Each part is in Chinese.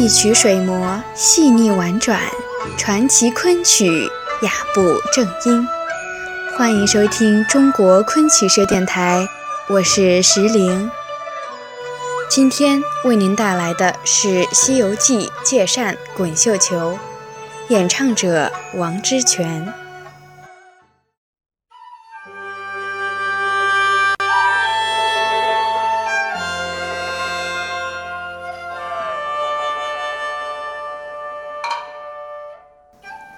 一曲水磨细腻婉转，传奇昆曲雅步正音。欢迎收听中国昆曲社电台，我是石玲。今天为您带来的是《西游记》借扇滚绣球，演唱者王之权。《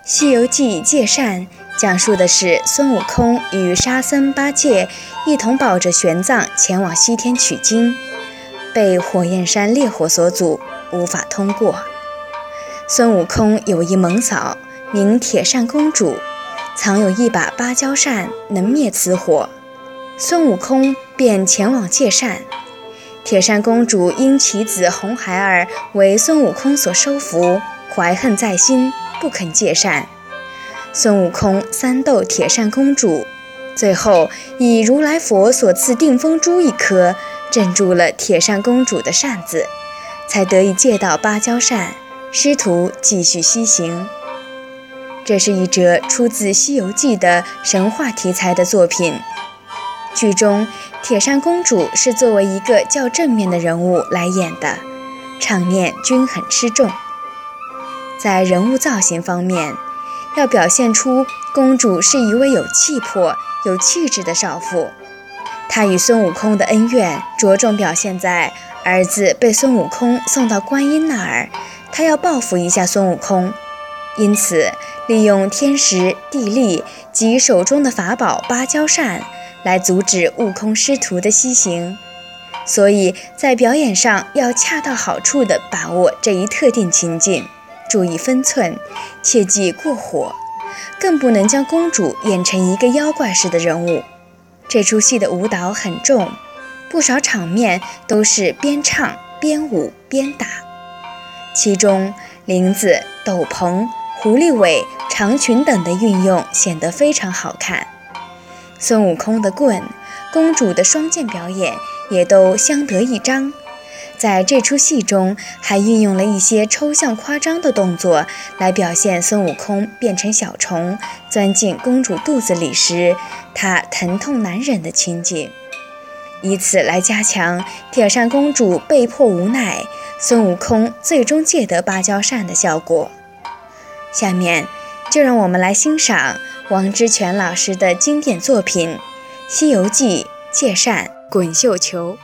西游记》借扇讲述的是孙悟空与沙僧、八戒一同抱着玄奘前往西天取经，被火焰山烈火所阻，无法通过。孙悟空有一萌嫂，名铁扇公主，藏有一把芭蕉扇，能灭此火。孙悟空便前往借扇，铁扇公主因其子红孩儿为孙悟空所收服，怀恨在心。不肯借扇，孙悟空三斗铁扇公主，最后以如来佛所赐定风珠一颗镇住了铁扇公主的扇子，才得以借到芭蕉扇，师徒继续西行。这是一折出自《西游记》的神话题材的作品。剧中铁扇公主是作为一个较正面的人物来演的，场面均很吃重。在人物造型方面，要表现出公主是一位有气魄、有气质的少妇。她与孙悟空的恩怨着重表现在儿子被孙悟空送到观音那儿，她要报复一下孙悟空，因此利用天时地利及手中的法宝芭蕉扇来阻止悟空师徒的西行。所以在表演上要恰到好处地把握这一特定情境。注意分寸，切忌过火，更不能将公主演成一个妖怪式的人物。这出戏的舞蹈很重，不少场面都是边唱边舞边打，其中林子、斗篷、狐狸尾、长裙等的运用显得非常好看。孙悟空的棍，公主的双剑表演也都相得益彰。在这出戏中，还运用了一些抽象夸张的动作，来表现孙悟空变成小虫钻进公主肚子里时，他疼痛难忍的情景，以此来加强铁扇公主被迫无奈，孙悟空最终借得芭蕉扇的效果。下面就让我们来欣赏王之权老师的经典作品《西游记》借扇滚绣球。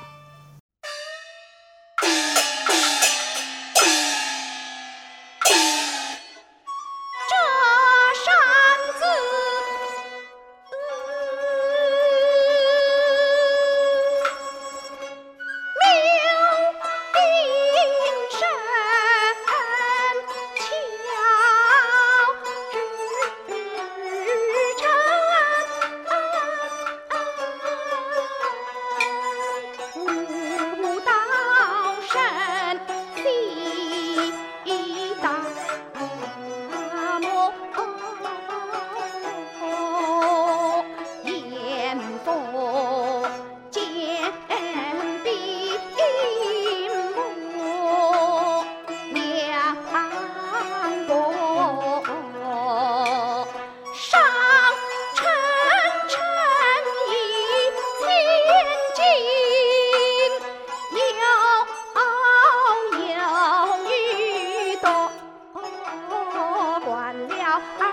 up.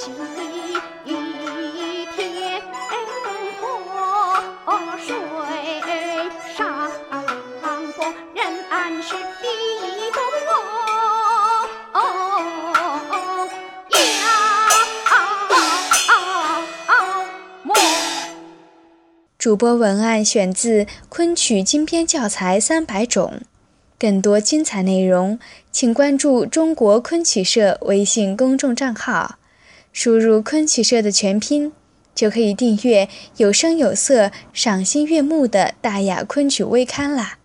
齐天活水上，人安是第一种！主播文案选自《昆曲精编教材三百种》，更多精彩内容，请关注中国昆曲社微信公众账号。输入“昆曲社”的全拼，就可以订阅有声有色、赏心悦目的大雅昆曲微刊啦！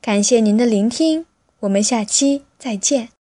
感谢您的聆听，我们下期再见。